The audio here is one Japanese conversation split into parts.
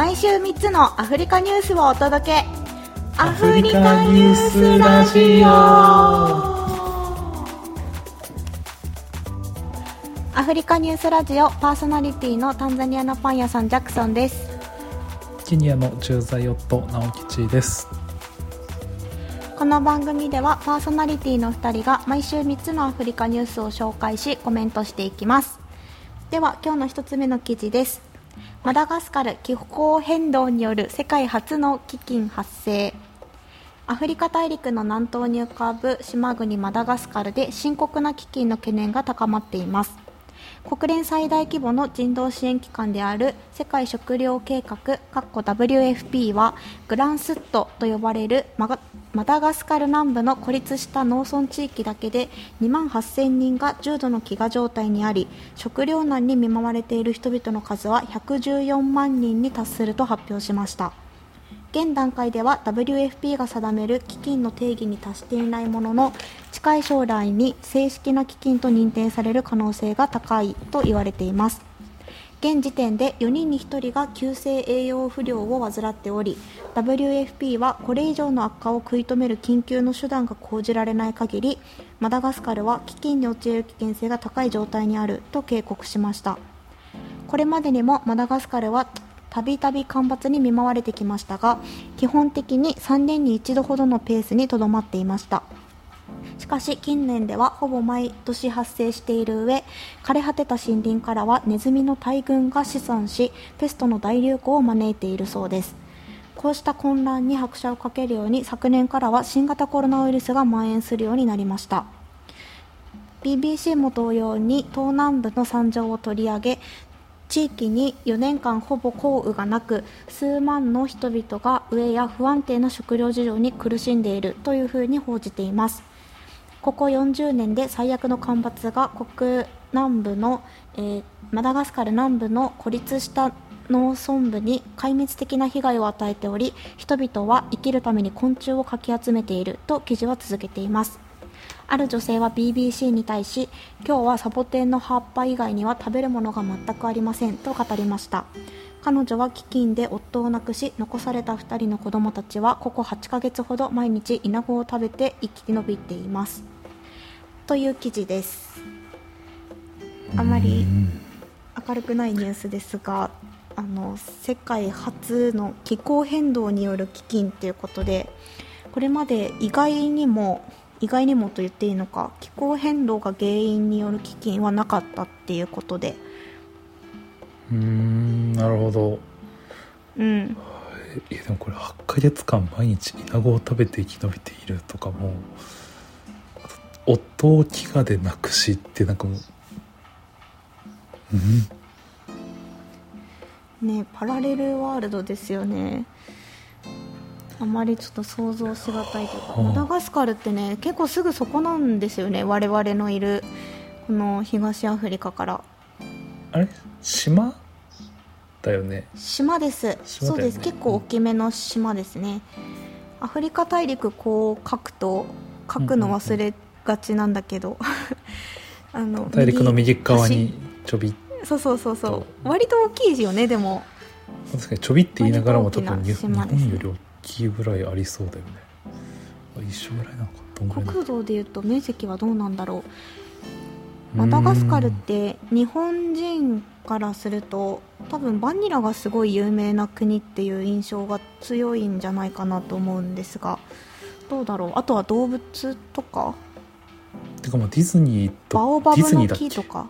毎週3つのアフリカニュースをお届け。アフリカニュースラジオ。アフリカニュースラジオパーソナリティのタンザニアのパン屋さんジャクソンです。ケニアの駐在夫直吉です。この番組ではパーソナリティの2人が毎週3つのアフリカニュースを紹介しコメントしていきます。では今日の1つ目の記事ですマダガスカル気候変動による世界初の飢饉発生。アフリカ大陸の南東に浮かぶ島国マダガスカルで深刻な飢饉の懸念が高まっています。国連最大規模の人道支援機関である世界食糧計画 WFP はグランスットと呼ばれるマダガスカル南部の孤立した農村地域だけで2万8000人が重度の飢餓状態にあり食糧難に見舞われている人々の数は114万人に達すると発表しました。現段階では WFP が定める基金の定義に達していないものの近い将来に正式な基金と認定される可能性が高いと言われています。現時点で4人に1人が急性栄養不良を患っており WFP はこれ以上の悪化を食い止める緊急の手段が講じられない限りマダガスカルは飢饉に陥る危険性が高い状態にあると警告しました。これまでにもマダガスカルはたびたび干ばつに見舞われてきましたが基本的に3年に一度ほどのペースにとどまっていました。しかし近年ではほぼ毎年発生している上枯れ果てた森林からはネズミの大群が死産しペストの大流行を招いているそうです。こうした混乱に拍車をかけるように昨年からは新型コロナウイルスが蔓延するようになりました。BBC も同様に東南部の惨状を取り上げ地域に4年間ほぼ降雨がなく数万の人々が飢えや不安定な食料事情に苦しんでいるというふうに報じています。ここ40年で最悪の干ばつが国南部の、えー、マダガスカル南部の孤立した農村部に壊滅的な被害を与えており人々は生きるために昆虫をかき集めていると記事は続けています。ある女性は BBC に対し今日はサボテンの葉っぱ以外には食べるものが全くありませんと語りました。彼女は飢饉で夫を亡くし残された2人の子供たちはここ8ヶ月ほど毎日イナゴを食べて生き延びています。という記事です。あまり明るくないニュースですがあの世界初の気候変動による飢饉ということでこれまで意外にも意外にもと言っていいのか気候変動が原因による飢饉はなかったっていうことで。うんなるほど。うん。えでもこれ8ヶ月間毎日イナゴを食べて生き延びているとかも夫を飢餓で亡くしってなんかもううん。ねパラレルワールドですよねあまりちょっと想像しがたいというか、マダガスカルってね結構すぐそこなんですよね我々のいるこの東アフリカから。あれ？島？だよね。島です、ね、そうです。結構大きめの島ですね、アフリカ大陸こう書くと書くの忘れがちなんだけど、あの 大陸の右側にちょびそうそうそうそう。割と大きいですよねでも。確かにちょびって言いながらも多分日本より大きいぐらいありそうだよね。一緒ぐらいなのか国土でいうと面積はどうなんだろう。マダガスカルって日本人からすると多分バニラがすごい有名な国っていう印象が強いんじゃないかなと思うんですが。どうだろう？あとは動物とか？てかまあディズニーとバオバブの木とか？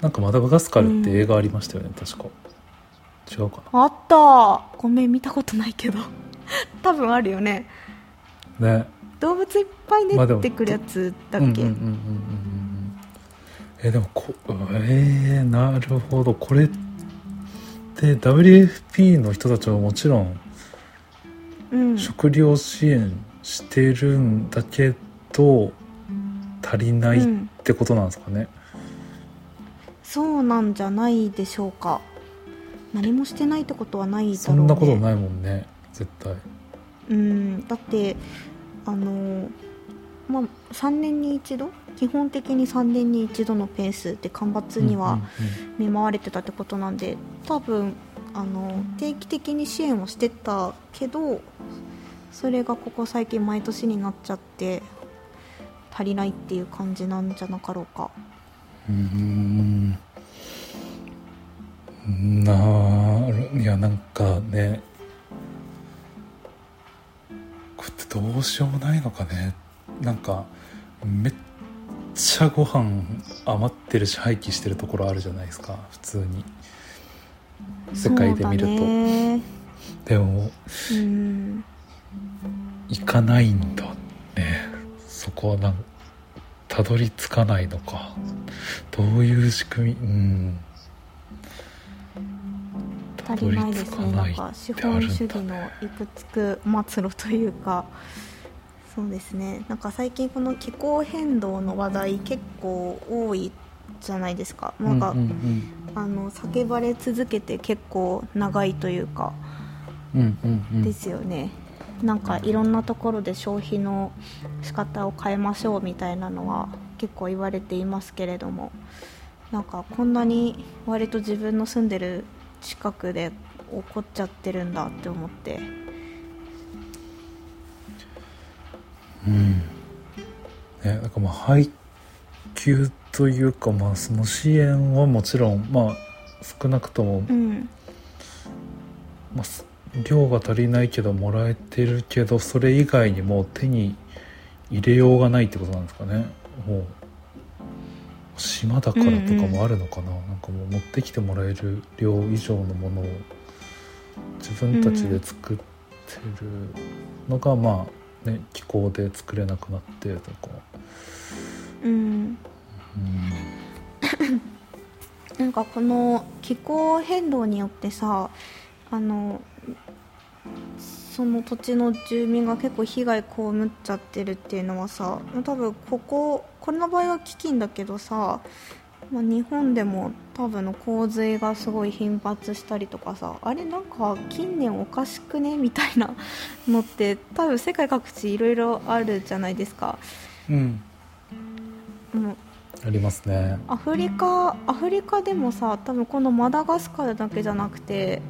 なんかマダガスカルって映画ありましたよね、うん、確か。違うかな。あったごめん見たことないけど 多分あるよね。ね。動物いっぱい出てくるやつだっけ？えでもこえー、なるほど。これって WFP の人たちはもちろん、うん、食料支援してるんだけど足りないってことなんですかね、うん、そうなんじゃないでしょうか。何もしてないってことはないだろう、ね、そんなことないもんね絶対。うんだってあのまあ3年に一度？基本的に3年に一度のペースで干ばつには見舞われてたってことなんで多分あの定期的に支援をしてたけどそれがここ最近毎年になっちゃって足りないっていう感じなんじゃなかろうか。うん。ないやなんかねこれってどうしようもないのかね。なんかめっちゃご飯余ってるし廃棄してるところあるじゃないですか。普通に。世界で見ると。でもうん。行かないんだね。そこはなんたどり着かないのか。どういう仕組み？うん足りないですね。なんか資本主義のいくつく末路というか。そうですね。なんか最近この気候変動の話題結構多いじゃないですか。なんか、うんうんうん、あの叫ばれ続けて結構長いというか、うんうんうん、ですよね。なんかいろんなところで消費の仕方を変えましょうみたいなのは結構言われていますけれども。なんかこんなに割と自分の住んでる近くで起こっちゃってるんだって思って。うん。ねなんかまあ配給というかまあその支援はもちろんまあ少なくとも、うん、まあ、量が足りないけどもらえてるけどそれ以外にも手に入れようがないってことなんですかね。もう島だからとかもあるのかな、うんうん、なんかもう持ってきてもらえる量以上のものを自分たちで作ってるのが、まあね気候で作れなくなってとか。うん、うん。なんかこの気候変動によってさあのその土地の住民が結構被害被っちゃってるっていうのはさ多分こここれの場合は飢饉だけどさ、まあ、日本でも多分の洪水がすごい頻発したりとかさあれなんか近年おかしくねみたいな のって多分世界各地いろいろあるじゃないですか。うん、うん。ありますね。アフリカアフリカでもさ多分このマダガスカルだけじゃなくて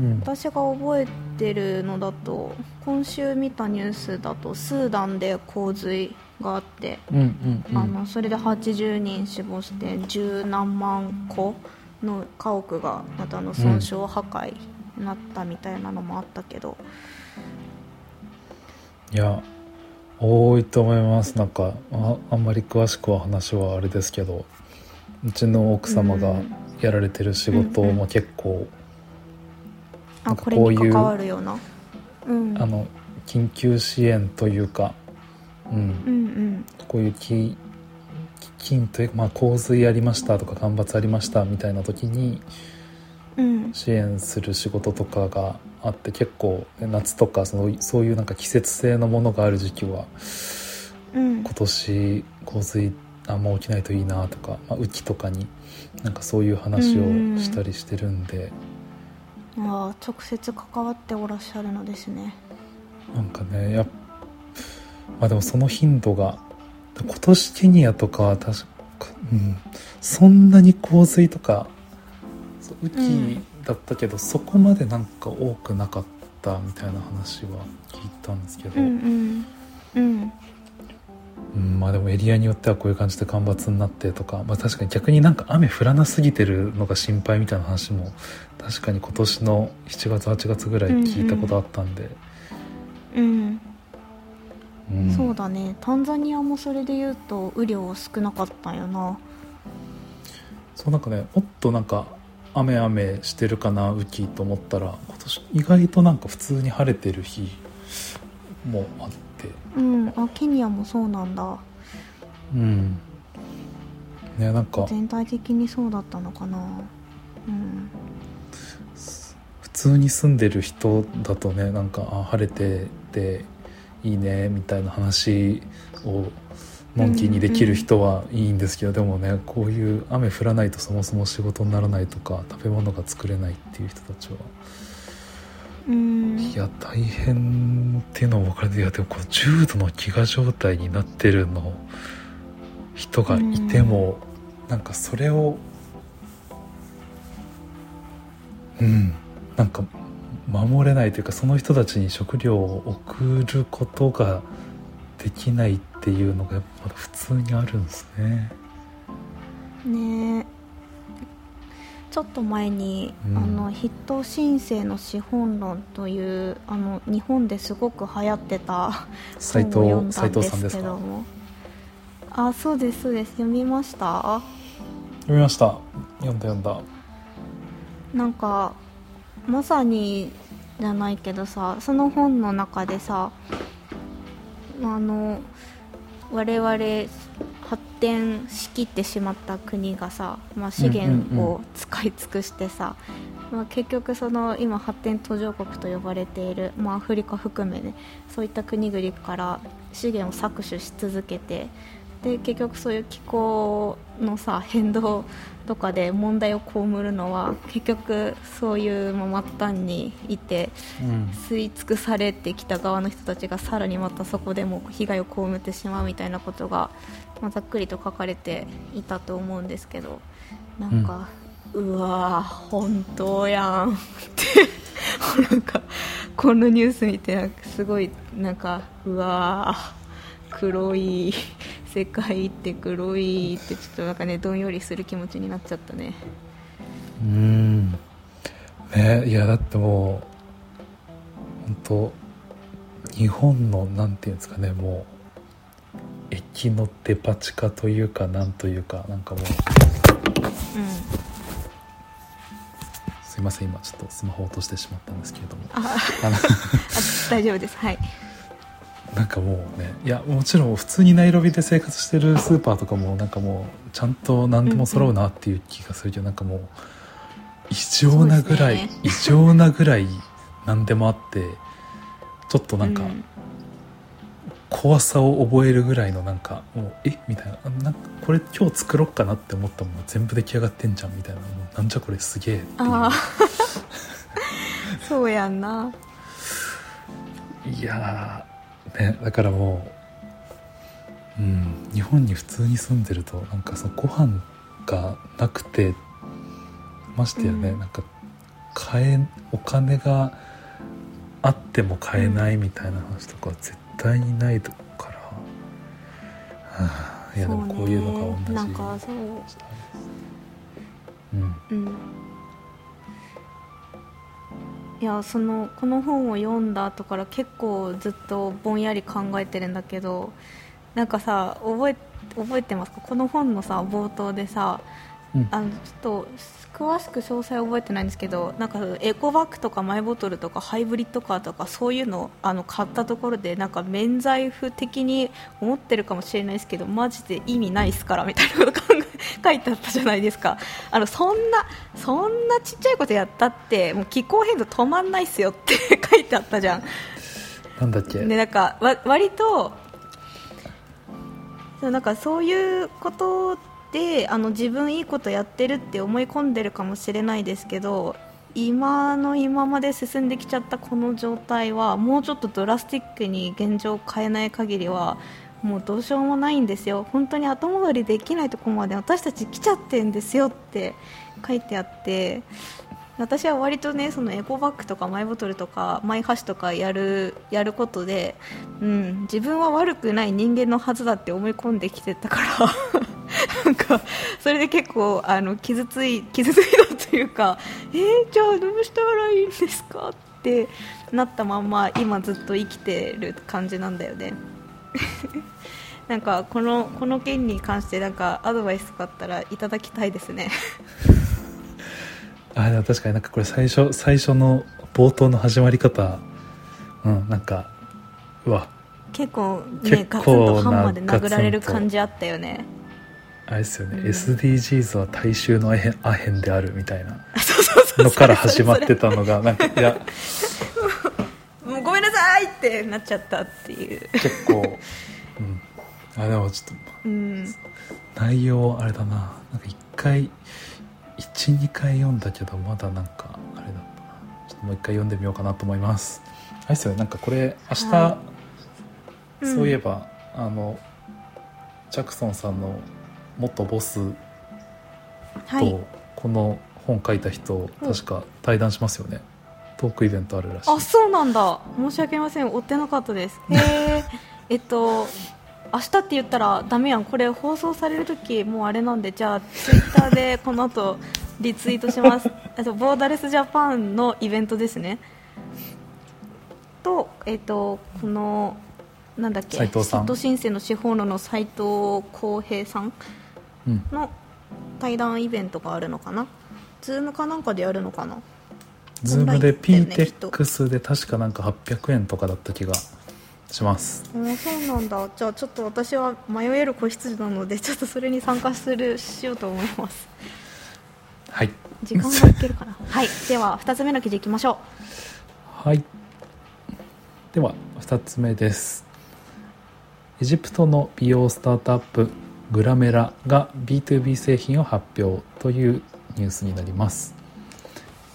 うん、私が覚えてるのだと今週見たニュースだとスーダンで洪水があって、うんうんうん、あのそれで80人死亡して十何万個の家屋がまたの損傷破壊になったみたいなのもあったけど、いや多いと思います。なんかああんまり詳しくは話はあれですけどうちの奥様がやられてる仕事も結構、あこういう関わるような、うん、あの緊急支援というか、うん、うんうん。こういう飢饉というか、まあ、洪水ありましたとか干ばつありましたみたいな時に支援する仕事とかがあって結構夏とかそのそういうなんか季節性のものがある時期は、うん、今年洪水あんま起きないといいなとか、まあ、雨季とかになんかそういう話をしたりしてるんで。あ直接関わっておらっしゃるのですね。なんかねやまあでもその頻度が今年ケニアとかは確か、うん、そんなに洪水とか雨季だったけど、うん、そこまでなんか多くなかったみたいな話は聞いたんですけど、うん、うん、うん、まあでもエリアによってはこういう感じで干ばつになってとか、まあ、確かに逆になんか雨降らなすぎてるのが心配みたいな話も確かに今年の7月8月ぐらい聞いたことあったんで。うん、うん、そうだね。タンザニアもそれで言うと雨量少なかったんよな。そうなんかねもっとなんか雨雨してるかな雨季と思ったら今年意外となんか普通に晴れてる日もあってうん。あケニアもそうなんだ。うん。ねなんか。全体的にそうだったのかな。うん。普通に住んでる人だとねなんかあ晴れてていいねみたいな話をのんきにできる人はいいんですけど、でもねこういう雨降らないとそもそも仕事にならないとか食べ物が作れないっていう人たちは。いや大変っていうのも分かるいやでもこの重度の飢餓状態になってるの人がいても、ん。なんかそれをうん。なんか守れないというかその人たちに食料を送ることができないっていうのがやっぱ普通にあるんですね。ねちょっと前に、うん、あの筆頭申請の資本論というあの日本ですごく流行ってた本を読んだんですけども。あそうですそうです。読みました？読みました。読んだ読んだ。なんかまさにじゃないけどさその本の中でさあの我々発展しきってしまった国がさ、まあ、資源を使い尽くしてさ、まあ、結局その今発展途上国と呼ばれている、まあ、アフリカ含めねそういった国々から資源を搾取し続けてで結局そういう気候のさ変動とかで問題を被るのは結局そういう末端にいて、吸い尽くされてきた側の人たちがさらにまたそこでも被害を被ってしまうみたいなことが、まあ、ざっくりと書かれていたと思うんですけどなんか、うん、うわ本当やんって なんかこのニュース見てすごいなんかうわ黒い世界って黒いってちょっとなんかねどんよりする気持ちになっちゃったね。うん。ねいやだってもう本当日本のなんていうんですかねもう駅のデパ地下というかなんというかなんかもう、うん、すいません今ちょっとスマホ落としてしまったんですけれども。あ大丈夫です。はい。なんかもうねいやもちろん普通にナイロビで生活してるスーパーとかもなんかもうちゃんと何でも揃うなっていう気がするけど、うんうん、なんかもう異常なぐらい、ね、異常なぐらい何でもあってちょっとなんか、怖さを覚えるぐらいのなんかもうえ？みたいな。なんかこれ今日作ろっかなって思ったもの全部出来上がってんじゃんみたいなもうなんじゃこれすげえっていう。そうやんな。いやね、だからもう、うん、日本に普通に住んでるとなんかそのご飯がなくてましてやね、うん、なんか買えお金があっても買えないみたいな話とか絶対にないから、はあ、いやでもこういうのが同じ。なんかそううん、うん。いやそのこの本を読んだ後から結構ずっとぼんやり考えてるんだけどなんかさ覚え覚えてますか？この本のさ冒頭でさ、うん、あのちょっと詳しく詳細覚えてないんですけどなんかエコバッグとかマイボトルとかハイブリッドカーとかそういうのあの買ったところでなんか免罪符的に思ってるかもしれないですけどマジで意味ないっすからみたいなこと 書いてあったじゃないですか。あのそんなそんなちっちゃいことやったってもう気候変動止まんないっすよって 書いてあったじゃん。なんだっけ？ねなんかわ割となんかそういうことであの自分いいことやってるって思い込んでるかもしれないですけど今の今まで進んできちゃったこの状態はもうちょっとドラスティックに現状を変えない限りはもうどうしようもないんですよ。本当に後戻りできないところまで私たち来ちゃってんですよって書いてあって私は割とねそのエコバッグとかマイボトルとかマイ箸とかやるやることで、うん、自分は悪くない人間のはずだって思い込んできてたから。なんかそれで結構あの傷つい 傷ついたというかえー、じゃあどうしたらいいんですか？ってなったまんま今ずっと生きてる感じなんだよね。なんかこのこの件に関してなんかアドバイスとかあったらいただきたいですね。あでも確かになんかこれ最初最初の冒頭の始まり方うんなんかうわ。結構ねガツンとハンマーで殴られる感じあったよねあれですよね、うん、SDGs は大衆のアヘンアヘンであるみたいな。のから始まってたのがなんかいや。もうごめんなさいってなっちゃったっていう。結構、うん、あでもちょっと、うん、内容あれだな。なんか1回12回読んだけどまだなんかあれだったな。ちょっともう一回読んでみようかなと思います。あれですよね。なんかこれ明日、はい、そういえば、うん、あのジャクソンさんの元ボスと、この本書いた人確か対談しますよね、トークイベントあるらしい。あそうなんだ。申し訳ありません。追ってなかったです。へええっと明日って言ったらダメやん。これ放送される時もうあれなんで。じゃあツイッターで この後リツイートします。あとボーダレスジャパンのイベントですね。とえっとこのなんだっけ。斉藤さん。シット申請の司法のの斉藤浩平さんの対談イベントがあるのかな？ズームかなんかでやるのかな？ズームで PTEX で確かなんか800円とかだった気がします。そうなんだ。じゃあちょっと私は迷える子羊なのでちょっとそれに参加するしようと思います。はい。時間がいけるかな？はい。では2つ目の記事いきましょはい。では2つ目です。エジプトの美容スタートアップグラメラが B2B 製品を発表というニュースになります。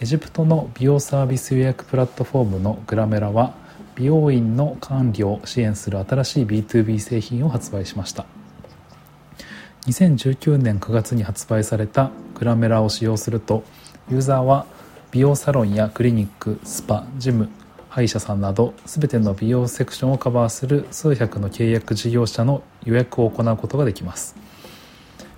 エジプトの美容サービス予約プラットフォームのグラメラは美容院の管理を支援する新しい B2B 製品を発売しました。2019年9月に発売されたグラメラを使用するとユーザーは美容サロンやクリニックスパジム歯医者さんなど全ての美容セクションをカバーする数百の契約事業者の予約を行うことができます。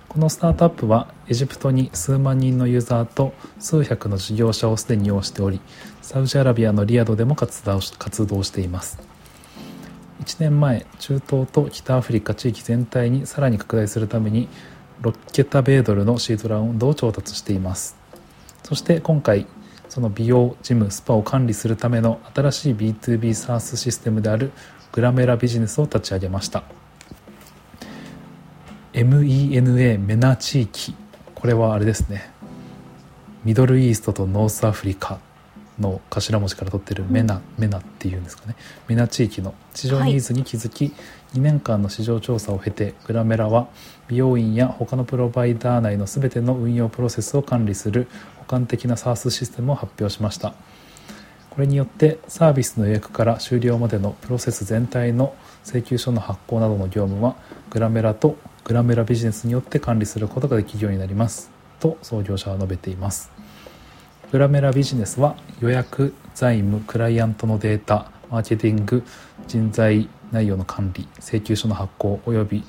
このスタートアップはエジプトに数万人のユーザーと数百の事業者をすでに要しておりサウジアラビアのリヤドでも活動し活動しています。1年前中東と北アフリカ地域全体にさらに拡大するために6桁米ドルのシードラウンドを調達しています。そして今回その美容ジムスパを管理するための新しい B2B SaaS システムであるグラメラビジネスを立ち上げました。MENA メナ地域。これはあれですね。ミドルイーストとノースアフリカの頭文字から取ってるメナ、メナっていうんですかね。メナ地域の市場ニーズに気づき、2年間の市場調査を経てグラメラは美容院や他のプロバイダー内の全ての運用プロセスを管理する補完的な SaaS システムを発表しました。これによってサービスの予約から終了までのプロセス全体の請求書の発行などの業務はグラメラとグラメラビジネスによって管理することができるようになります。と創業者は述べています。グラメラビジネスは予約財務クライアントのデータマーケティング人材内容の管理請求書の発行および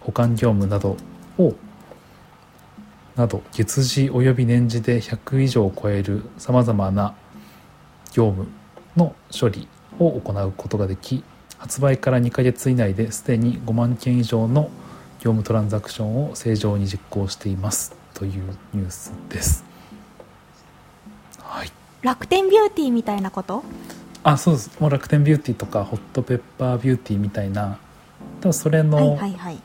保管業務などをなど月次および年次で100以上を超えるさまざまな業務の処理を行うことができ発売から2ヶ月以内ですでに5万件以上の業務トランザクションを正常に実行しています。というニュースです。はい、う楽天ビューティーみたいなこと？あそうです。もう楽天ビューティーとかホットペッパービューティーみたいな。多分それはいのはいはい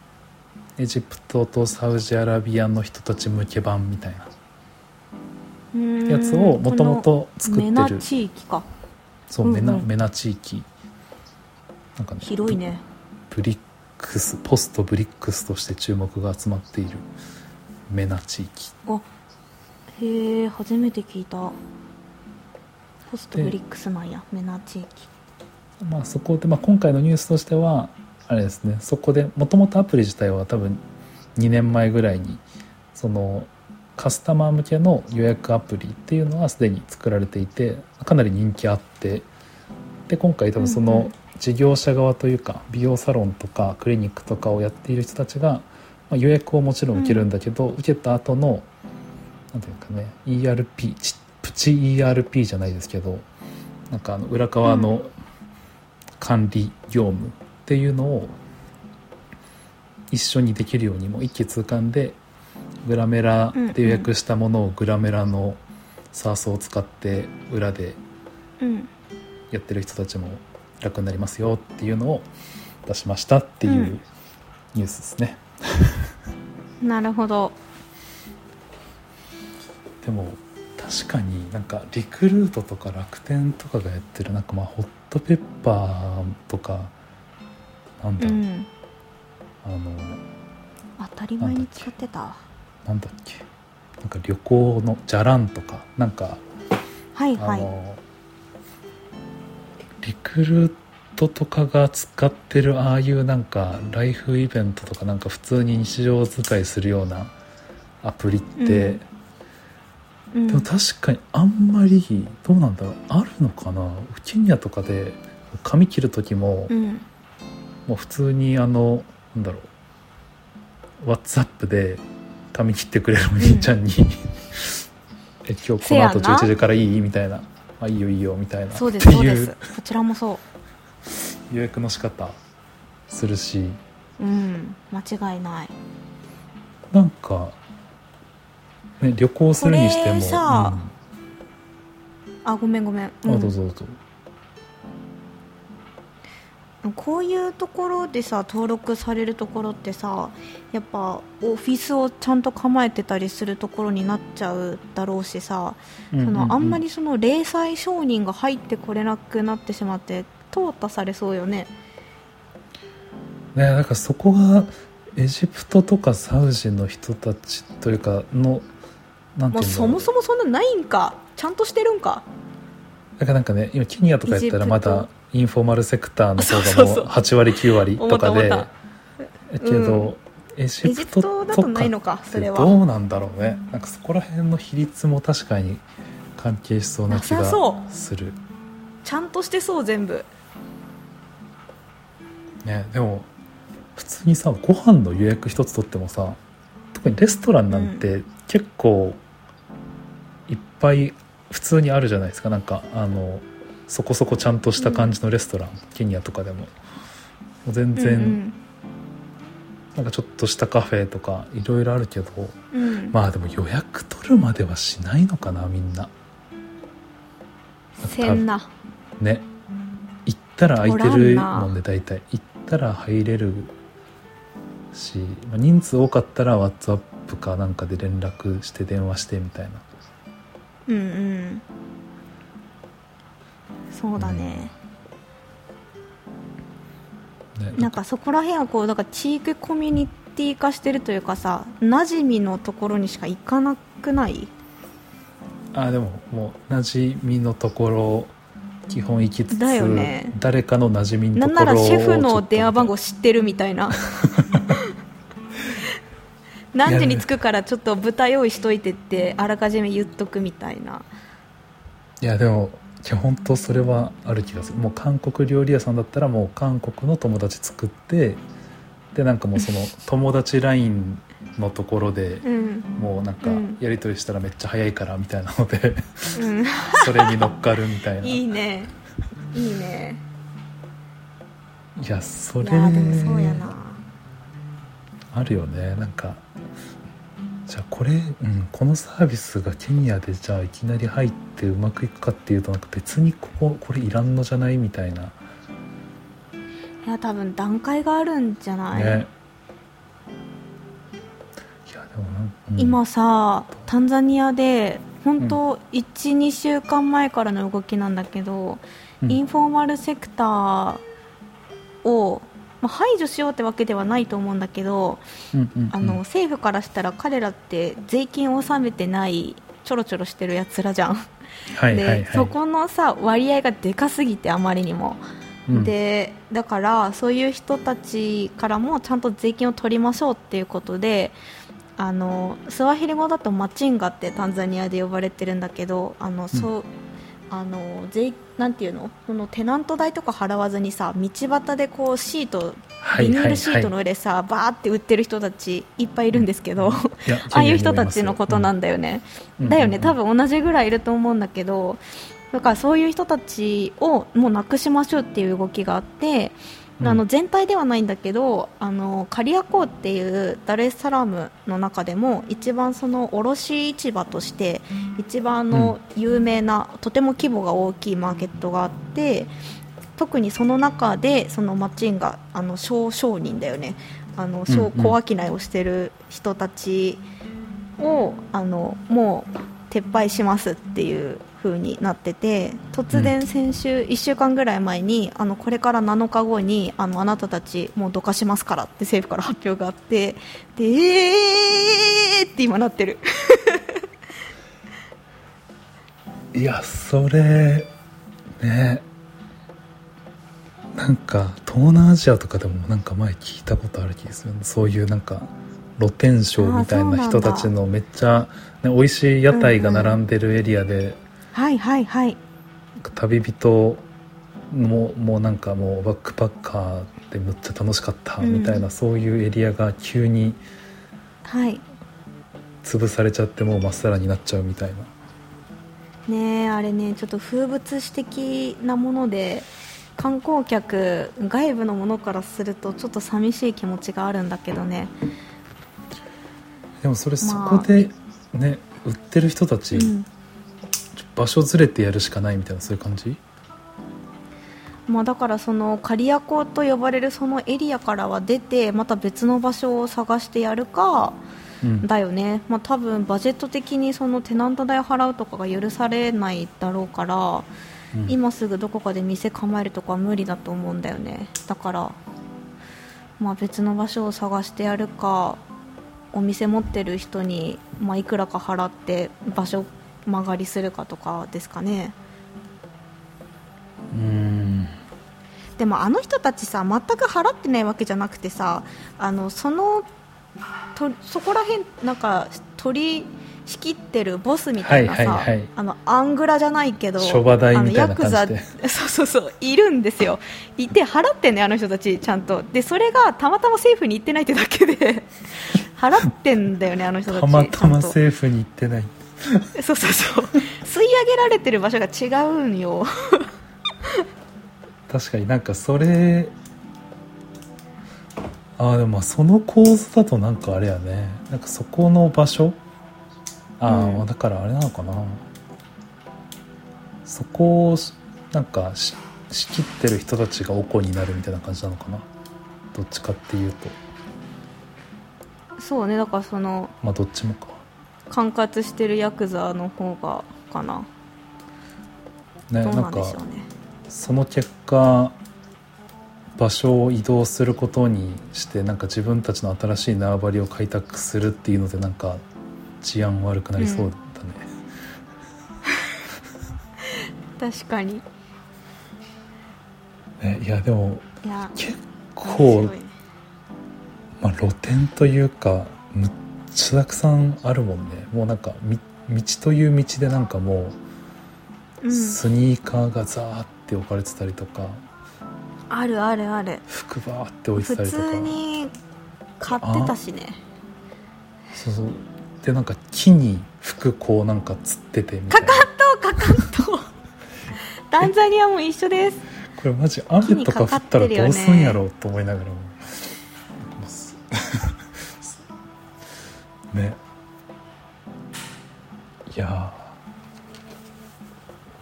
エジプトとサウジアラビアの人たち向け版みたいなやつをもともと作ってる。地域か。そう MENA,、うんうん。 MENA 地域。なんかね広いね。 BRICS ポスト BRICS として注目が集まっている MENA 地域。あへえ初めて聞いた。ポスト BRICS なんや MENA 地域。まあそこで、まあ、今回のニュースとしてはあれですね。そこでもともとアプリ自体は多分2年前ぐらいにそのカスタマー向けの予約アプリっていうのはすでに作られていてかなり人気あってで今回多分そうんうん。の事業者側というか美容サロンとかクリニックとかをやっている人たちが、まあ、予約をもちろん受けるんだけど、受けた後のなんていうかね ERP ちプチ ERP じゃないですけどなんかあの裏側の管理業務っていうのを一緒にできるようにも一気通貫でグラメラで予約したものをグラメラの SARS を使って裏でうんやってる人たちも楽になりますよっていうのを出しましたっていううんニュースですね、なるほど。でも確かになんかリクルートとか楽天とかがやってるなんかまあホットペッパーとかなんだろう、うん。あの当たり前に使ってた。わなんだっけ。なんか旅行のじゃらんとか。なんかはいはい。あのリクルートとかが使ってるああいうなんかライフイベントとかなんか普通に日常使いするようなアプリって、うん、でも確かにあんまりどうなんだろう。あるのかな。ケニアとかで髪切る時も、うん、もう普通にあのなんだろう。WhatsApp で髪切ってくれるお兄ちゃんに、うん、え今日この後11時からいい？みたいな。あいいよいいよみたいな。そうですそうです。こちらもそう。予約の仕方するし。うん間違いない。なんか、ね、旅行するにしてもさ、うん、あごめんごめん、うん、あどうぞどうぞこういうところでさ登録されるところってさやっぱオフィスをちゃんと構えてたりするところになっちゃうだろうしさ、そのあんまりその零細承認が入ってこれなくなってしまって淘汰されそうよね。ねなんかそこがエジプトとかサウジの人たちというかのなんていうのそもそもそんなないんか？ちゃんとしてるんか？だからなんかね今ケニアとかやったらまだインフォーマルセクターの方がもう8割9割とかでけど、うん、エジプトだとないのかそれは。どうなんだろうね。なんかそこら辺の比率も確かに関係しそうな気がする。ちゃんとしてそう全部。ねでも普通にさご飯の予約一つ取ってもさ特にレストランなんて結構いっぱい普通にあるじゃないですか。なんかあのそこそこちゃんとした感じのレストラン、うん、ケニアとかでも。全然、うんうん、なんかちょっとしたカフェとかいろいろあるけど、うん、まあでも予約取るまではしないのかなみんな。せんな。ね。行ったら空いてるもんで大体。行ったら入れるし、まあ、人数多かったら WhatsApp かなんかで連絡して電話してみたいな。うんうんそうだね、ね。なんかそこら辺はこうなんか地域コミュニティ化してるというかさ馴染みのところにしか行かなくない？あでももう馴染みのところ基本行きつつだよ、ね、誰かの馴染みのところなんならシェフの電話番号知ってるみたいな。何時に着くからちょっと豚用意しといてってあらかじめ言っとくみたいな。いやでもいや本当それはある気がする。もう韓国料理屋さんだったらもう韓国の友達作ってでなんかもうその 友達 LINE のところで、うん、もうなんかやり取りしたらめっちゃ早いからみたいなのでうん、それに乗っかるみたいな。いいね。いいね。いやそれそうやな。あるよね。なんかじゃあこれ、うん、このサービスがケニアでじゃあいきなり入ってうまくいくかっていうとなんか別にこここれいらんのじゃないみたいな。いや多分段階があるんじゃない、ね、いやでもうん、今さタンザニアで本当12、週間前からの動きなんだけど、うん、インフォーマルセクターをまあ、排除しようってわけではないと思うんだけど、うんうんうん、あの政府からしたら彼らって税金を納めてないちょろちょろしてるやつらじゃん。はいはいはい、でそこのさ割合がでかすぎてあまりにも。うん、でだからそういう人たちからもちゃんと税金を取りましょうっていうことであのスワヒリ語だとマチンガってタンザニアで呼ばれてるんだけどあの、そうあの税なんていうの？そのテナント代とか払わずにさ道端でこうシートビニールシートの上でさ、はいはい、バーって売ってる人たちいっぱいいるんですけど、ああいう人たちのことなんだよね、うん、だよね、多分同じぐらいいると思うんだけどだからそういう人たちをもうなくしましょうっていう動きがあってあの全体ではないんだけどあのカリアコーっていうダレスサラムの中でも一番その卸市場として一番の有名な、とても規模が大きいマーケットがあって特にその中でそのマッチンがあの小商人だよね。あの小小商いをしてる人たちを、あのもう撤廃しますっていう風になってて突然先週1週間ぐらい前にあのこれから7日後にあのあなたたちもうどかしますからって政府から発表があってでえーって今なってる。いやそれねなんか東南アジアとかでもなんか前聞いたことある気がするそういうなんか露天商みたいな人たちのめっちゃ、ね、美味しい屋台が並んでるエリアで、はいはいはい。旅人ももうなんかもうバックパッカーでむっちゃ楽しかったみたいな、うん、そういうエリアが急にはい。潰されちゃってもうまっさらになっちゃうみたいな。ねあれねちょっと風物詩的なもので観光客外部のものからするとちょっと寂しい気持ちがあるんだけどね。でもそれそこでね、売ってる人たち、うん、場所ずれてやるしかないみたいなそういう感じ？まあ、だからその刈谷港と呼ばれるそのエリアからは出てまた別の場所を探してやるか、だよね、まあ、多分バジェット的にそのテナント代払うとかが許されないだろうから、うん、今すぐどこかで店構えるとかは無理だと思うんだよね。だから、まあ、別の場所を探してやるかお店持ってる人に、まあ、いくらか払って場所間借りするかとかですかね。うん。でもあの人たちさ全く払ってないわけじゃなくてさあのそのとそこら辺なんか取り仕切ってるボスみたいなさ、はいはいはい、あのアングラじゃないけど諸場代みたいな感じで。そうそうそういるんですよ。いて払ってんねあの人たちちゃんと。でそれがたまたま政府に行ってないってだけで 払ってんだよねあの人たちたまたま政府に行ってないそうそうそう。吸い上げられてる場所が違うんよ。確かになんかそれああでもその構図だとなんかあれやね。なんかそこの場所？ああ、うん、だからあれなのかな。そこをなんか仕切ってる人たちがおこになるみたいな感じなのかな。どっちかっていうと。そうねだからそのまあどっちもか管轄してるヤクザの方がかな。ねなんかその結果場所を移動することにしてなんか自分たちの新しい縄張りを開拓するっていうのでなんか治安悪くなりそうだね、うん、確かに、ね、いやでも結構、まあ、露店というかむったくさんあるもんね。もうなんか道という道でなんかもう、スニーカーがザーって置かれてたりとかあるあるある。服バーって置いてたりとか。普通に買ってたしね。そうそう。でなんか木に服こうなんかつっててみたいな。かかんとかかんとタンザニアも一緒です。これマジ雨とか降ったらどうすんやろうと思いながらもね。いや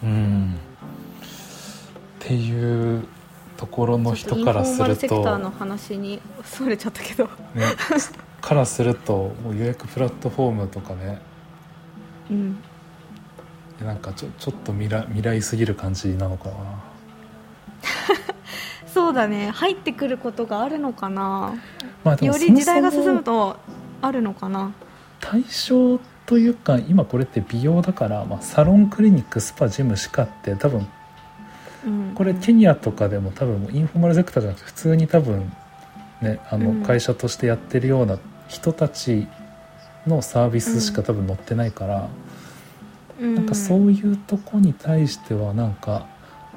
うん。っていうところの人からすると。セクターの話にそれちゃったけど、ね、からするともう予約プラットフォームとかね。うん。なんかちょちょっと未来未来すぎる感じなのかな。そうだね。入ってくることがあるのかな、まあ、より時代が進むとあるのかな対象というか今これって美容だから、まあ、サロンクリニックスパジムしかって多分これケニアとかでも多分インフォーマルセクターじゃなくて普通に多分ねあの会社としてやってるような人たちのサービスしか多分載ってないから、なんかそういうとこに対してはなんか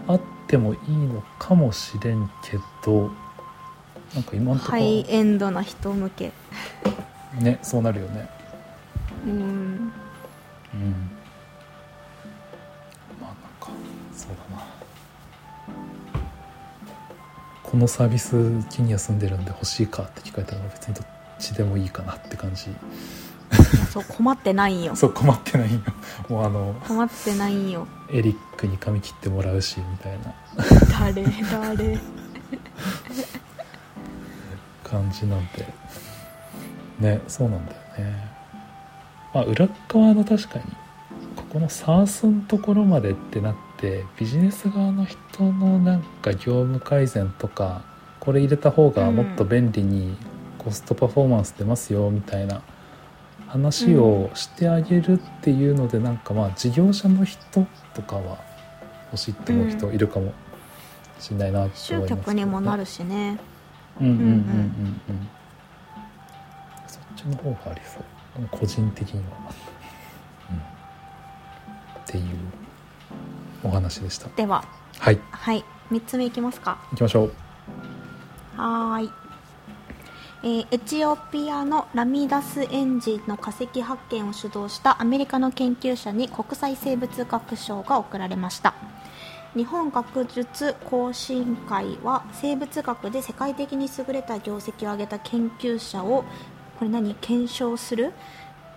あってもいいのかもしれんけどなんか今のところハイエンドな人向け。ねそうなるよねうん。うんまあなんかそうだな。このサービスケニア住んでるんで欲しいかって聞かれたら別にどっちでもいいかなって感じ。そう困ってないよ。そう困ってないよ。もうあの困ってないよ。エリックに髪切ってもらうしみたいな。誰誰。感じなんで。ねそうなんだよねまあ裏側の確かにここのサースのところまでってなってビジネス側の人のなんか業務改善とかこれ入れた方がもっと便利にコストパフォーマンス出ますよみたいな話をしてあげるっていうので、なんかまあ事業者の人とかは欲しいって思う人いるかもしれないなって思います、ね、集客にもなるしね。うんうんうんうんうん。そっちちの方がありそう個人的には、うん、っていうお話でした。では。はい。はい。3つ目いきますか。いきましょう。はい。えー、エチオピアのラミダスエンジンの化石発見を主導したアメリカの研究者に国際生物学賞が贈られました。日本学術講進会は生物学で世界的に優れた業績を上げた研究者をこれ何？検証する？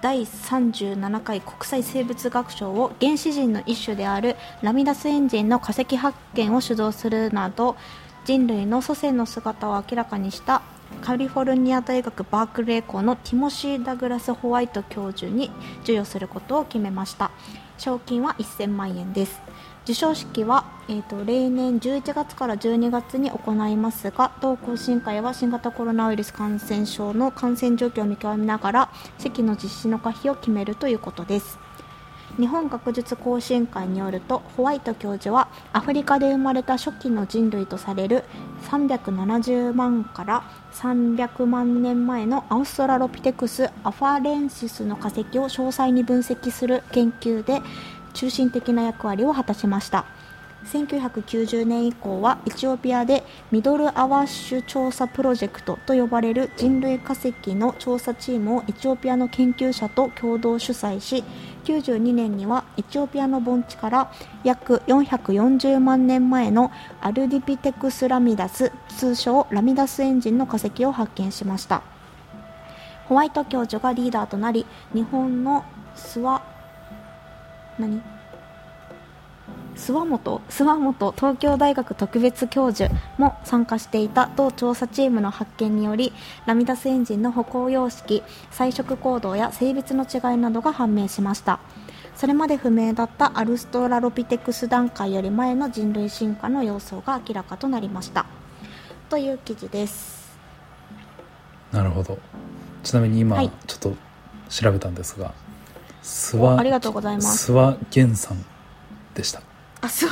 第37回国際生物学賞を原始人の一種であるラミダスエンジンの化石発見を主導するなど人類の祖先の姿を明らかにしたカリフォルニア大学バークレー校のティモシー・ダグラス・ホワイト教授に授与することを決めました。賞金は1000万円です。授賞式は、えーと、例年11月から12月に行いますが同行進会は新型コロナウイルス感染症の感染状況を見極めながら席の実施の可否を決めるということです。日本学術講進会によるとホワイト教授はアフリカで生まれた初期の人類とされる370万から300万年前のアウストラロピテクスアファレンシスの化石を詳細に分析する研究で中心的な役割を果たしました。1990年以降はエチオピアでミドルアワッシュ調査プロジェクトと呼ばれる人類化石の調査チームをエチオピアの研究者と共同主催し92年にはエチオピアの盆地から約440万年前のアルディピテクスラミダス通称ラミダスエンジンの化石を発見しました。ホワイト教授がリーダーとなり日本の諏訪何？諏訪本諏訪本東京大学特別教授も参加していた同調査チームの発見によりラミダスエンジンの歩行様式彩色行動や性別の違いなどが判明しました。それまで不明だったアルストラロピテクス段階より前の人類進化の様相が明らかとなりました。という記事です。なるほど。ちなみに今、はい、ちょっと調べたんですが諏訪ありがとうございます。諏訪源さんでしたあそう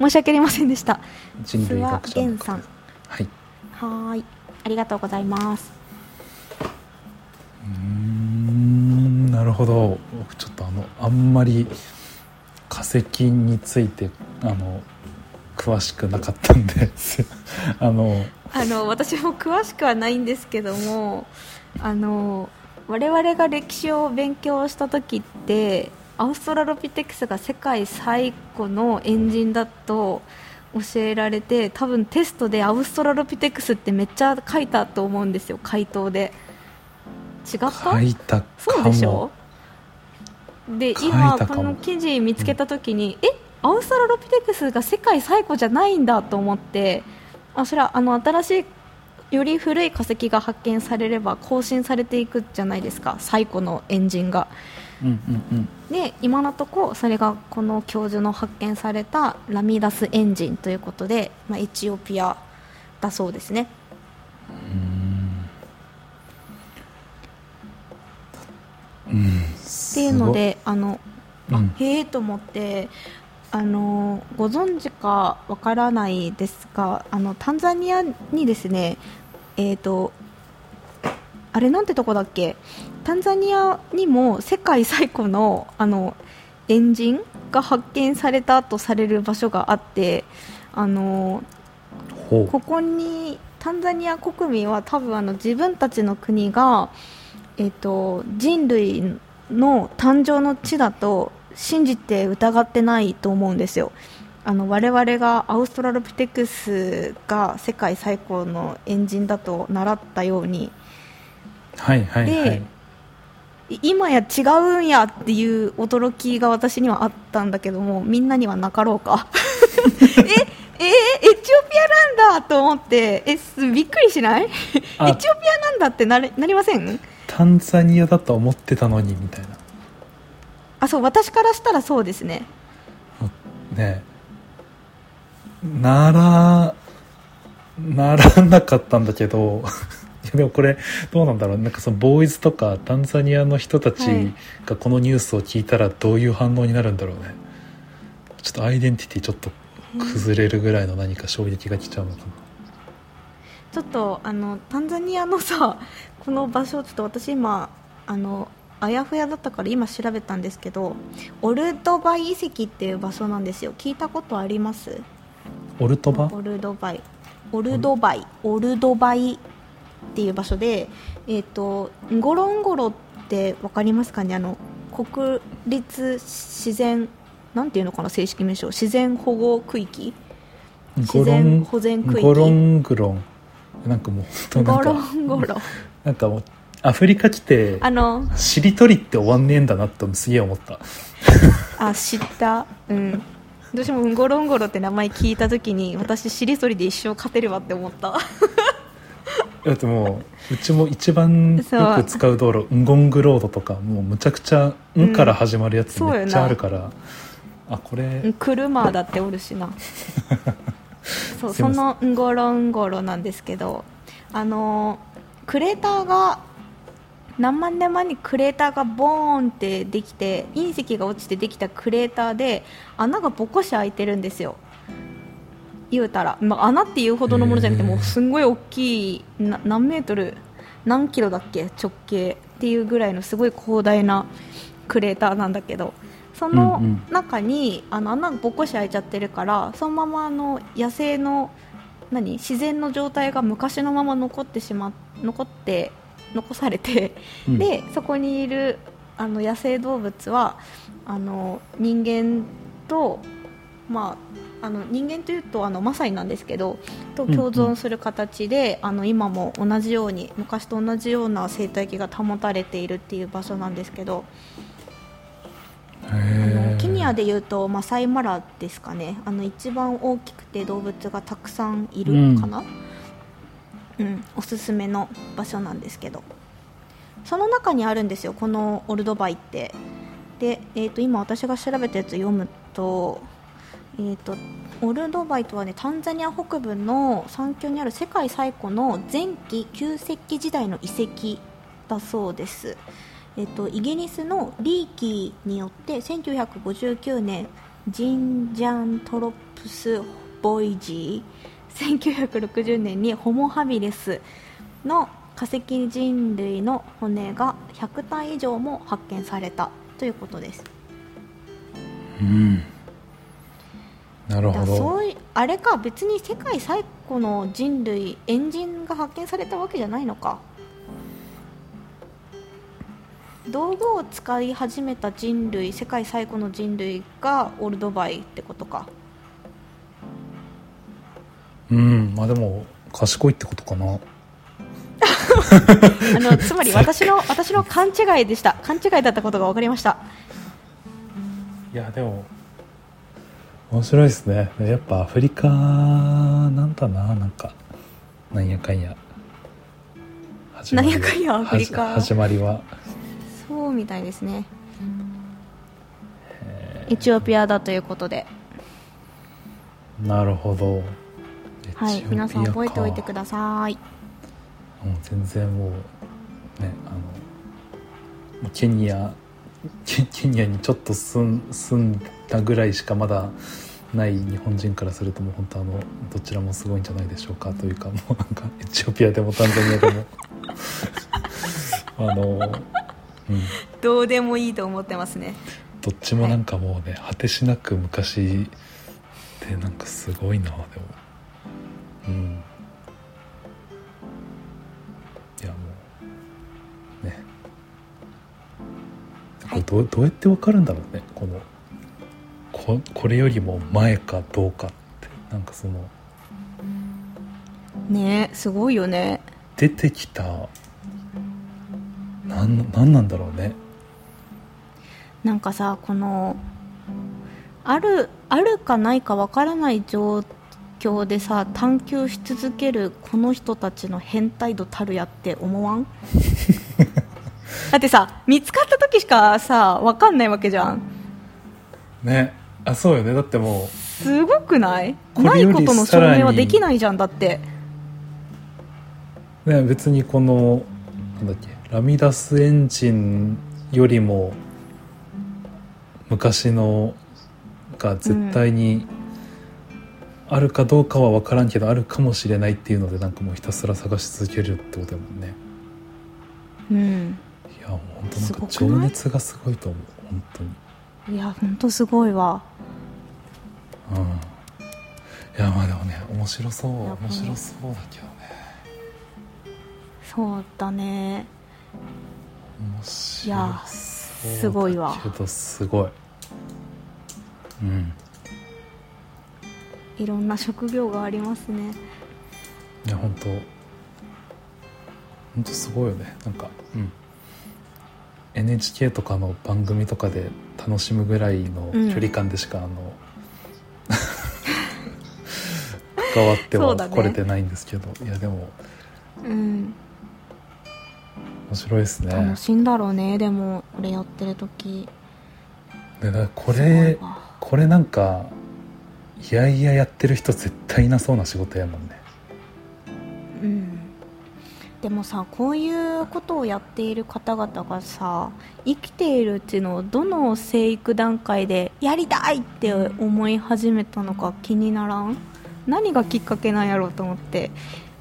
申し訳ありませんでした。人類学者のさん。はい。はい。ありがとうございます。うんなるほど。僕ちょっとあのあんまり化石についてあの詳しくなかったんで あのあの私も詳しくはないんですけどもあの我々が歴史を勉強した時ってアウストラロピテクスが世界最古のエンジンだと教えられて多分テストでアウストラロピテクスってめっちゃ書いたと思うんですよ回答で。違った？書いた？そうでしょ？で今この記事見つけた時に、うん、え？アウストラロピテクスが世界最古じゃないんだと思ってあそれはあの新しいより古い化石が発見されれば更新されていくじゃないですか最古のエンジンが。で今のところそれがこの教授の発見されたラミダスエンジンということで、まあ、エチオピアだそうですね。うん、っていうのであの、うん、へえと思ってあのご存知かわからないですがあのタンザニアにですねえっ、ー、とあれなんてとこだっけ？タンザニアにも世界最古のあのエンジンが発見されたとされる場所があってあのここにタンザニア国民は多分あの自分たちの国が、えーと、人類の誕生の地だと信じて疑ってないと思うんですよ。あの我々がアウストラロピテクスが世界最高のエンジンだと習ったように、はいはいはい、で今や違うんやっていう驚きが私にはあったんだけどもみんなにはなかろうか。ええー、エチオピアなんだと思ってえびっくりしない？エチオピアなんだってななりません？タンザニアだと思ってたのにみたいな。あそう私からしたらそうですね。ね。ならならなかったんだけど でもこれどうなんだろう。なんかそのボーイズとかタンザニアの人たちがこのニュースを聞いたらどういう反応になるんだろうね。ちょっとアイデンティティちょっと崩れるぐらいの何か衝撃が来ちゃうのかな。ちょっとあのタンザニアのさ この場所ちょっと私今あのあやふやだったから今調べたんですけどオルドバイ遺跡っていう場所なんですよ。聞いたことあります？オルトバ？オルドバイ。オルドバイ。オルドバイっていう場所でえっ、ー、とゴロンゴロって分かりますかね？あの国立自然なんていうのかな？正式名称。自然保護区域？自然保全区域？ゴロングロン。なんかもうゴロンゴロ。なんかもうアフリカ来てあのしりとりって終わんねえんだなってすげえ思った。あ知った。うん。どうしてもうんごろんごろって名前聞いた時に私しりとりで一生勝てるわって思っただってもううちも一番よく使う道路うんごんぐロードとかもうむちゃくちゃ「ん」から始まるやつめっちゃあるから、うん、あこれ車だっておるしな。そうそのんごろんごろなんですけどあのクレーターが何万年前にクレーターがボーンってできて隕石が落ちてできたクレーターで穴がぼこし開いてるんですよ言うたら、まあ、穴っていうほどのものじゃなくてもうすんごい大きい何メートル何キロだっけ直径っていうぐらいのすごい広大なクレーターなんだけどその中に、あの穴がぼっこし開いちゃってるからそのままあの野生の何自然の状態が昔のまま残ってしま残って残されて、うん、でそこにいるあの野生動物はあの人間と、まあ、あの人間というとあのマサイなんですけどと共存する形で、うんうん、あの今も同じように昔と同じような生態系が保たれているっていう場所なんですけど。あのケニアでいうとマサイマラですかね。あの一番大きくて動物がたくさんいるかな、うん。うん、おすすめの場所なんですけど。その中にあるんですよこのオルドバイって。で、えー、と今私が調べたやつ読むと,、えーと、オルドバイとはねタンザニア北部の山丘にある世界最古の前期旧石器時代の遺跡だそうです、えーと、イギリスのリーキーによって1959年ジンジャントロップス・ボイジー1960年にホモ・ハビレスの化石人類の骨が100体以上も発見されたということです。うん。なるほど。そういあれか別に世界最古の人類エンジンが発見されたわけじゃないのか。道具を使い始めた人類世界最古の人類がオルドバイってことか。うんまあでも賢いってことかな。あのつまり私の私の勘違いでした。勘違いだったことが分かりました。いやでも面白いですね。やっぱアフリカなんだな。なんかなんやかんや。なんやかんやアフリカ。始まりは。そうみたいですね。エチオピアだということで。なるほど。はい皆さん覚えておいてください。もう全然もうねあのケニアケニアにちょっと住ん住んだぐらいしかまだない日本人からするともう本当あのどちらもすごいんじゃないでしょうかというかもうなんか エチオピアでもタンザニアでも。あの、うん、どうでもいいと思ってますね。どっちもなんかもうね、はい、果てしなく昔ってなんかすごいなでも。うん。いやもう。ね。これどうどうやって分かるんだろうねこのここれよりも前かどうかってなんかそのねすごいよね。出てきたなんなんなんだろうね。なんかさこのあるあるかないかわからない状態境でさ探求し続けるこの人たちの変態度たるやって思わん？だってさ見つかった時しかさ分かんないわけじゃん。ねあそうよね。だってもうすごくない？ないことの証明はできないじゃんだって。ね別にこのなんだっけラミダスエンジンよりも昔のが絶対に、うんあるかどうかは分からんけどあるかもしれないっていうのでなんかもうひたすら探し続けるってことだもんね。うん。いやもう本当なんか情熱がすごいと思う。本当に。いや本当すごいわうん。いやまあでもね面白そう。面白そうだけどね。そうだね。面白いやすごいわけどすごいうん。いろんな職業がありますね。いや本当本当すごいよね。なんかうん。NHK とかの番組とかで楽しむぐらいの距離感でしか、うん、あのわっては来れてないんですけど、ね、いやでも。うん。面白いですね。楽しいんだろうね。でもこれやってる時。だからこれこれなんかいやいややってる人絶対いなそうな仕事やもんね。うん。でもさこういうことをやっている方々がさ生きているうちのどの生育段階でやりたいって思い始めたのか気にならん？何がきっかけなんやろうと思って。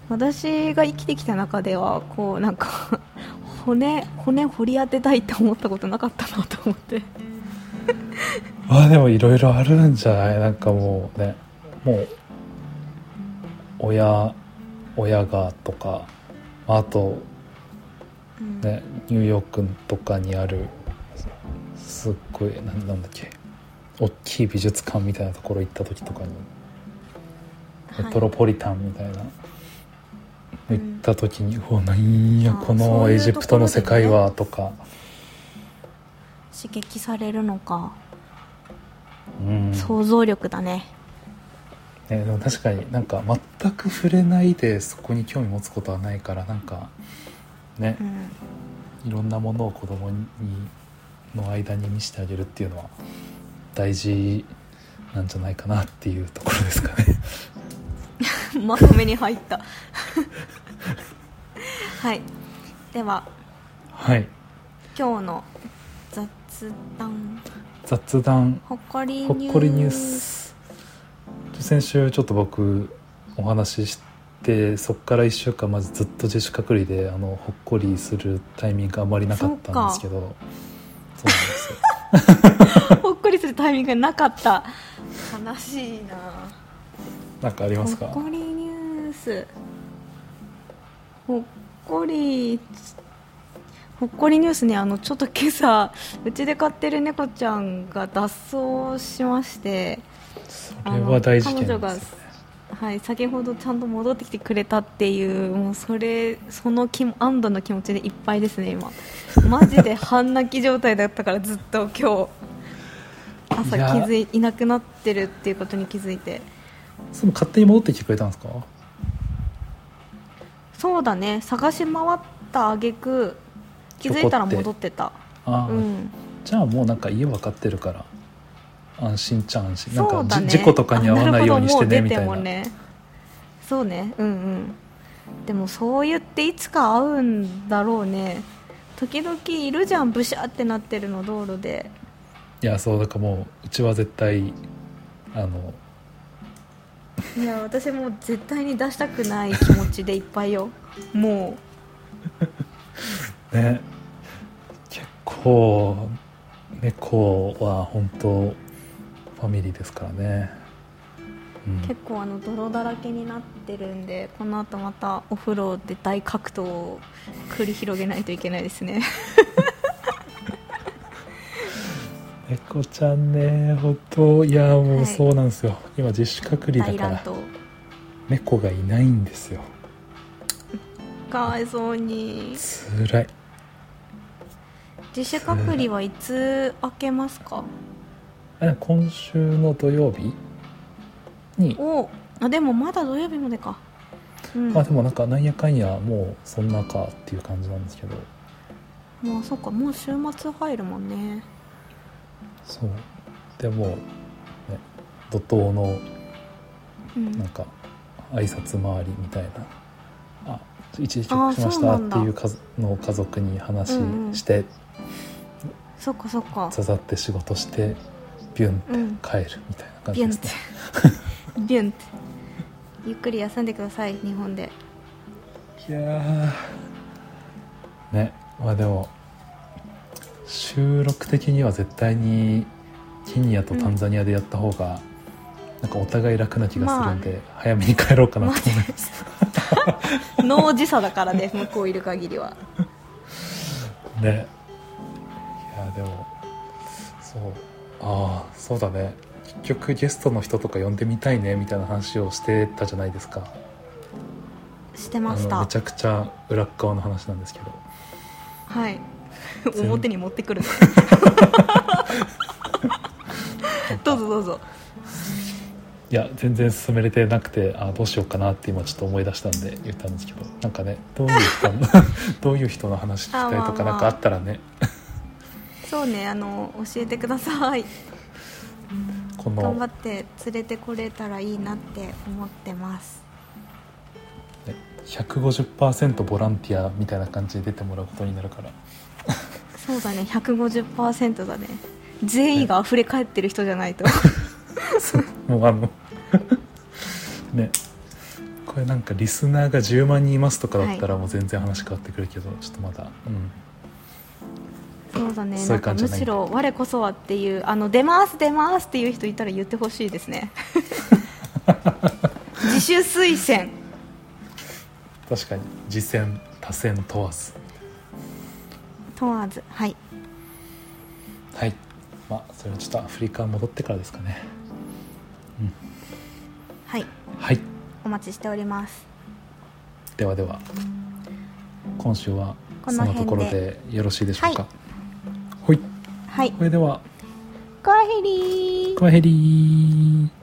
私が生きてきた中ではこうなんか 骨骨掘り当てたいって思ったことなかったなと思って。ま あでもいろいろあるんじゃない？なんかもうねもう親親がとかあと、ね、ニューヨークとかにあるすっごいなんだっけ大きい美術館みたいなところ行った時とかに、メトロポリタンみたいな、行った時に「うわなんやこのエジプトの世界は」とか。刺激されるのか、うん、想像力だね。ね、でも確かになんか全く触れないでそこに興味持つことはないからなんかね、うん、いろんなものを子供にの間に見せてあげるっていうのは大事なんじゃないかなっていうところですかね まとめに入った。はい。でははい。今日の雑談。雑談。ほっこりニュース。先週ちょっと僕お話ししてそこから1週間まずずっと自主隔離であのほっこりするタイミングがあまりなかったんですけど。そうなんですよ。ほっこりするタイミングがなかった。悲しいななんかありますか？ほっこりニュース。ほっこりほっこりニュースねあのちょっと今朝うちで飼ってる猫ちゃんが脱走しましてそれは大事件です、ね、はい、先ほどちゃんと戻ってきてくれたっていうもうそれその気安堵の気持ちでいっぱいですね今。マジで半泣き状態だったからずっと今日。朝気づいいなくなってるっていうことに気づいてその勝手に戻ってきてくれたんですか？そうだね。探し回った挙句気づいたら戻ってた。あ、うん、じゃあもうなんか家分かってるから。安心ちゃ安心。なんか、ね、事故とかに遭わないようにしてねみたいな。ね、そうね。うんうん。でもそう言っていつか会うんだろうね。時々いるじゃん。ブシャってなってるの道路で。いやそうだからもううちは絶対あのいや私も絶対に出したくない気持ちでいっぱいよ。もう。ね。結構猫は本当ファミリーですからね、うん、結構あの泥だらけになってるんでこの後またお風呂で大格闘を繰り広げないといけないですね猫ちゃんね本当いやもうそうなんですよ、はい、今自主隔離だから。猫がいないんですよ。かわいそうに。つらい。自主隔離はいつ開けますか？今週の土曜日？に。おあでもまだ土曜日までか、うん、あでもなんかなんやかんやもうそんなかっていう感じなんですけど。もうそっかもう週末入るもんねそう。でもね怒涛のなんか挨拶回りみたいな、うん、あ一時帰国しましたっていう家の家族に話して、うん。うん、そっかそっか。ざざって仕事してビュンって帰るみたいな感じですね、うん、ビュンって。ゆっくり休んでください日本で。いやね。まあでも収録的には絶対にケニアとタンザニアでやった方が、なんかお互い楽な気がするんで、早めに帰ろうかなと思います。脳時差だからね向こういる限りは。ね。いやでもそう。ああそうだね。結局ゲストの人とか呼んでみたいねみたいな話をしてたじゃないですか。してました。めちゃくちゃ裏側の話なんですけど。はい 表に持ってくる どうぞどうぞ。いや全然進めれてなくてあどうしようかなって今ちょっと思い出したんで言ったんですけどなんかねどういう人の どういう人の話聞きたいとかなんかあったらね。そうねあの教えてください。この頑張って連れてこれたらいいなって思ってます。ね150%ボランティアみたいな感じで出てもらうことになるからそうだね150%だね。善意が溢れ返ってる人じゃないと。もうあの ねこれなんかリスナーが10万人いますとかだったらもう全然話変わってくるけど、ちょっとまだうん。そうだねなんかむしろ我こそはっていうあの出ます出ますっていう人いたら言ってほしいですね。自主推薦。確かに。次戦多戦問わず問わず。はい。はい。まあそれはちょっとアフリカ戻ってからですかね。はい。はい。お待ちしております。ではでは。今週はそのところでよろしいでしょうか。ほい。はい。それでは。コアヘリー。クワヘリー